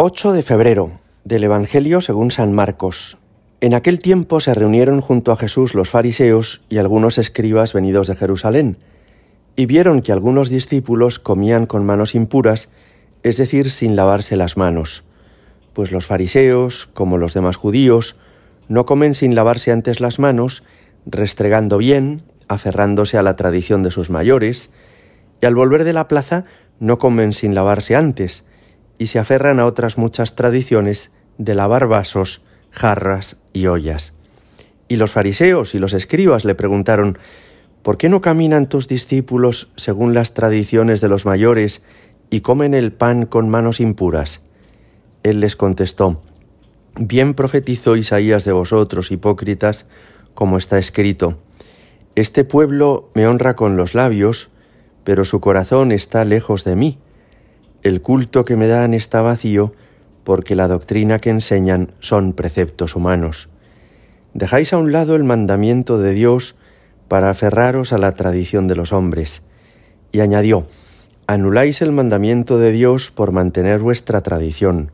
8 de febrero del Evangelio según San Marcos. En aquel tiempo se reunieron junto a Jesús los fariseos y algunos escribas venidos de Jerusalén, y vieron que algunos discípulos comían con manos impuras, es decir, sin lavarse las manos. Pues los fariseos, como los demás judíos, no comen sin lavarse antes las manos, restregando bien, aferrándose a la tradición de sus mayores, y al volver de la plaza no comen sin lavarse antes, y se aferran a otras muchas tradiciones de lavar vasos, jarras y ollas. Y los fariseos y los escribas le preguntaron, ¿por qué no caminan tus discípulos según las tradiciones de los mayores y comen el pan con manos impuras? Él les contestó, Bien profetizó Isaías de vosotros, hipócritas, como está escrito, Este pueblo me honra con los labios, pero su corazón está lejos de mí el culto que me dan está vacío porque la doctrina que enseñan son preceptos humanos. Dejáis a un lado el mandamiento de Dios para aferraros a la tradición de los hombres. Y añadió, anuláis el mandamiento de Dios por mantener vuestra tradición.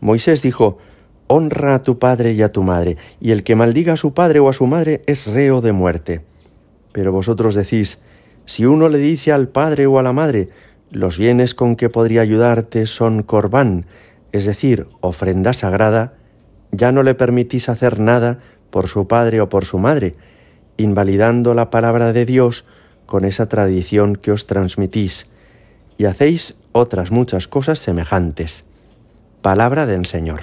Moisés dijo, honra a tu padre y a tu madre, y el que maldiga a su padre o a su madre es reo de muerte. Pero vosotros decís, si uno le dice al padre o a la madre, los bienes con que podría ayudarte son corbán, es decir, ofrenda sagrada, ya no le permitís hacer nada por su padre o por su madre, invalidando la palabra de Dios con esa tradición que os transmitís, y hacéis otras muchas cosas semejantes. Palabra del Señor.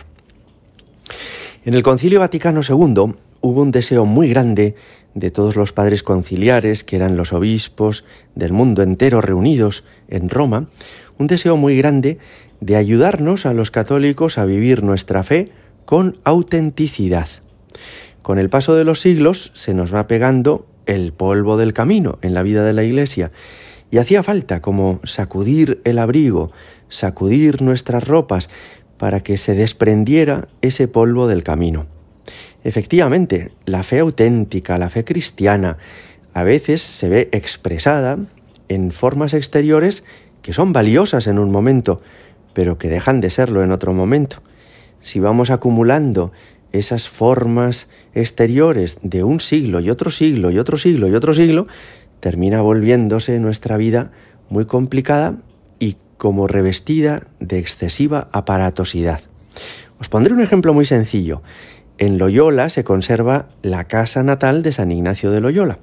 En el Concilio Vaticano II hubo un deseo muy grande de todos los padres conciliares, que eran los obispos del mundo entero reunidos en Roma, un deseo muy grande de ayudarnos a los católicos a vivir nuestra fe con autenticidad. Con el paso de los siglos se nos va pegando el polvo del camino en la vida de la Iglesia y hacía falta como sacudir el abrigo, sacudir nuestras ropas para que se desprendiera ese polvo del camino. Efectivamente, la fe auténtica, la fe cristiana, a veces se ve expresada en formas exteriores que son valiosas en un momento, pero que dejan de serlo en otro momento. Si vamos acumulando esas formas exteriores de un siglo y otro siglo y otro siglo y otro siglo, termina volviéndose nuestra vida muy complicada y como revestida de excesiva aparatosidad. Os pondré un ejemplo muy sencillo. En Loyola se conserva la casa natal de San Ignacio de Loyola.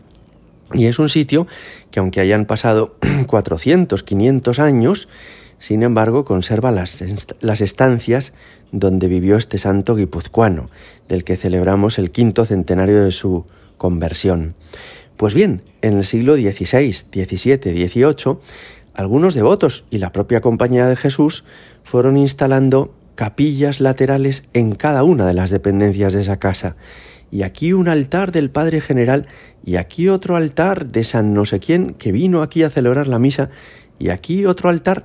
Y es un sitio que aunque hayan pasado 400, 500 años, sin embargo conserva las, las estancias donde vivió este santo guipuzcoano, del que celebramos el quinto centenario de su conversión. Pues bien, en el siglo XVI, XVII, XVIII, algunos devotos y la propia Compañía de Jesús fueron instalando capillas laterales en cada una de las dependencias de esa casa. Y aquí un altar del Padre General y aquí otro altar de San no sé quién que vino aquí a celebrar la misa y aquí otro altar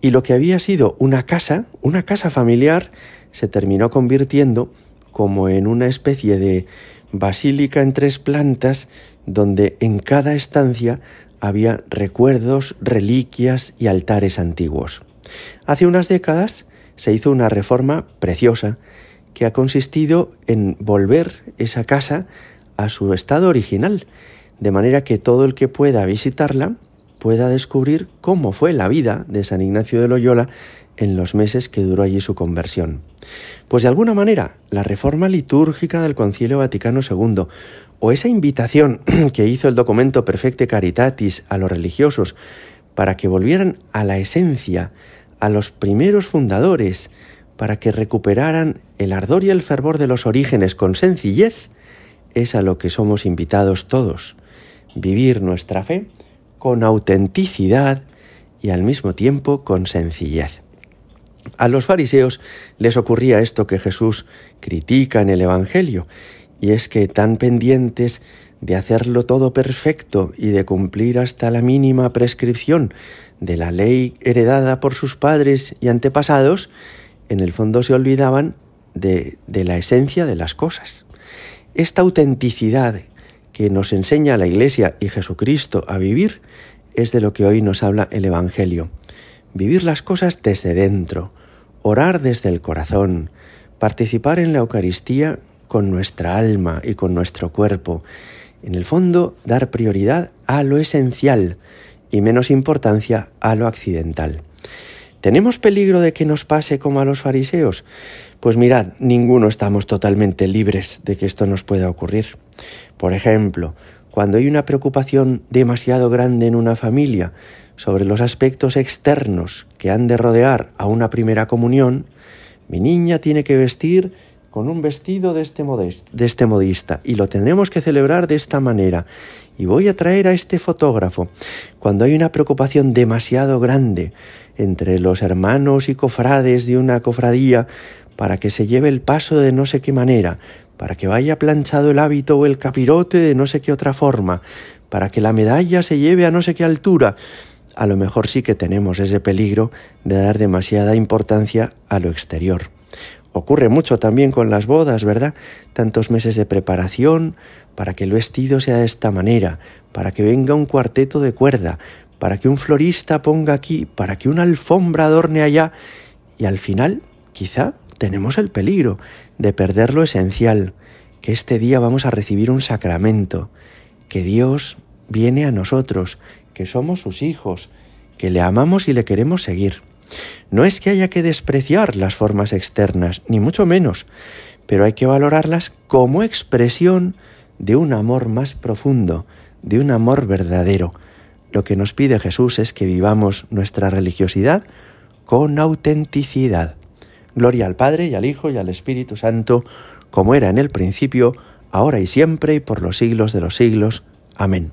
y lo que había sido una casa, una casa familiar, se terminó convirtiendo como en una especie de basílica en tres plantas donde en cada estancia había recuerdos, reliquias y altares antiguos. Hace unas décadas se hizo una reforma preciosa que ha consistido en volver esa casa a su estado original, de manera que todo el que pueda visitarla pueda descubrir cómo fue la vida de San Ignacio de Loyola en los meses que duró allí su conversión. Pues de alguna manera, la reforma litúrgica del Concilio Vaticano II o esa invitación que hizo el documento Perfecte Caritatis a los religiosos para que volvieran a la esencia a los primeros fundadores para que recuperaran el ardor y el fervor de los orígenes con sencillez, es a lo que somos invitados todos, vivir nuestra fe con autenticidad y al mismo tiempo con sencillez. A los fariseos les ocurría esto que Jesús critica en el Evangelio, y es que tan pendientes de hacerlo todo perfecto y de cumplir hasta la mínima prescripción de la ley heredada por sus padres y antepasados, en el fondo se olvidaban de, de la esencia de las cosas. Esta autenticidad que nos enseña la Iglesia y Jesucristo a vivir es de lo que hoy nos habla el Evangelio. Vivir las cosas desde dentro, orar desde el corazón, participar en la Eucaristía con nuestra alma y con nuestro cuerpo. En el fondo, dar prioridad a lo esencial y menos importancia a lo accidental. ¿Tenemos peligro de que nos pase como a los fariseos? Pues mirad, ninguno estamos totalmente libres de que esto nos pueda ocurrir. Por ejemplo, cuando hay una preocupación demasiado grande en una familia sobre los aspectos externos que han de rodear a una primera comunión, mi niña tiene que vestir con un vestido de este, de este modista y lo tendremos que celebrar de esta manera. Y voy a traer a este fotógrafo. Cuando hay una preocupación demasiado grande entre los hermanos y cofrades de una cofradía para que se lleve el paso de no sé qué manera, para que vaya planchado el hábito o el capirote de no sé qué otra forma, para que la medalla se lleve a no sé qué altura, a lo mejor sí que tenemos ese peligro de dar demasiada importancia a lo exterior. Ocurre mucho también con las bodas, ¿verdad? Tantos meses de preparación para que el vestido sea de esta manera, para que venga un cuarteto de cuerda, para que un florista ponga aquí, para que una alfombra adorne allá, y al final, quizá, tenemos el peligro de perder lo esencial, que este día vamos a recibir un sacramento, que Dios viene a nosotros, que somos sus hijos, que le amamos y le queremos seguir. No es que haya que despreciar las formas externas, ni mucho menos, pero hay que valorarlas como expresión de un amor más profundo, de un amor verdadero. Lo que nos pide Jesús es que vivamos nuestra religiosidad con autenticidad. Gloria al Padre y al Hijo y al Espíritu Santo, como era en el principio, ahora y siempre y por los siglos de los siglos. Amén.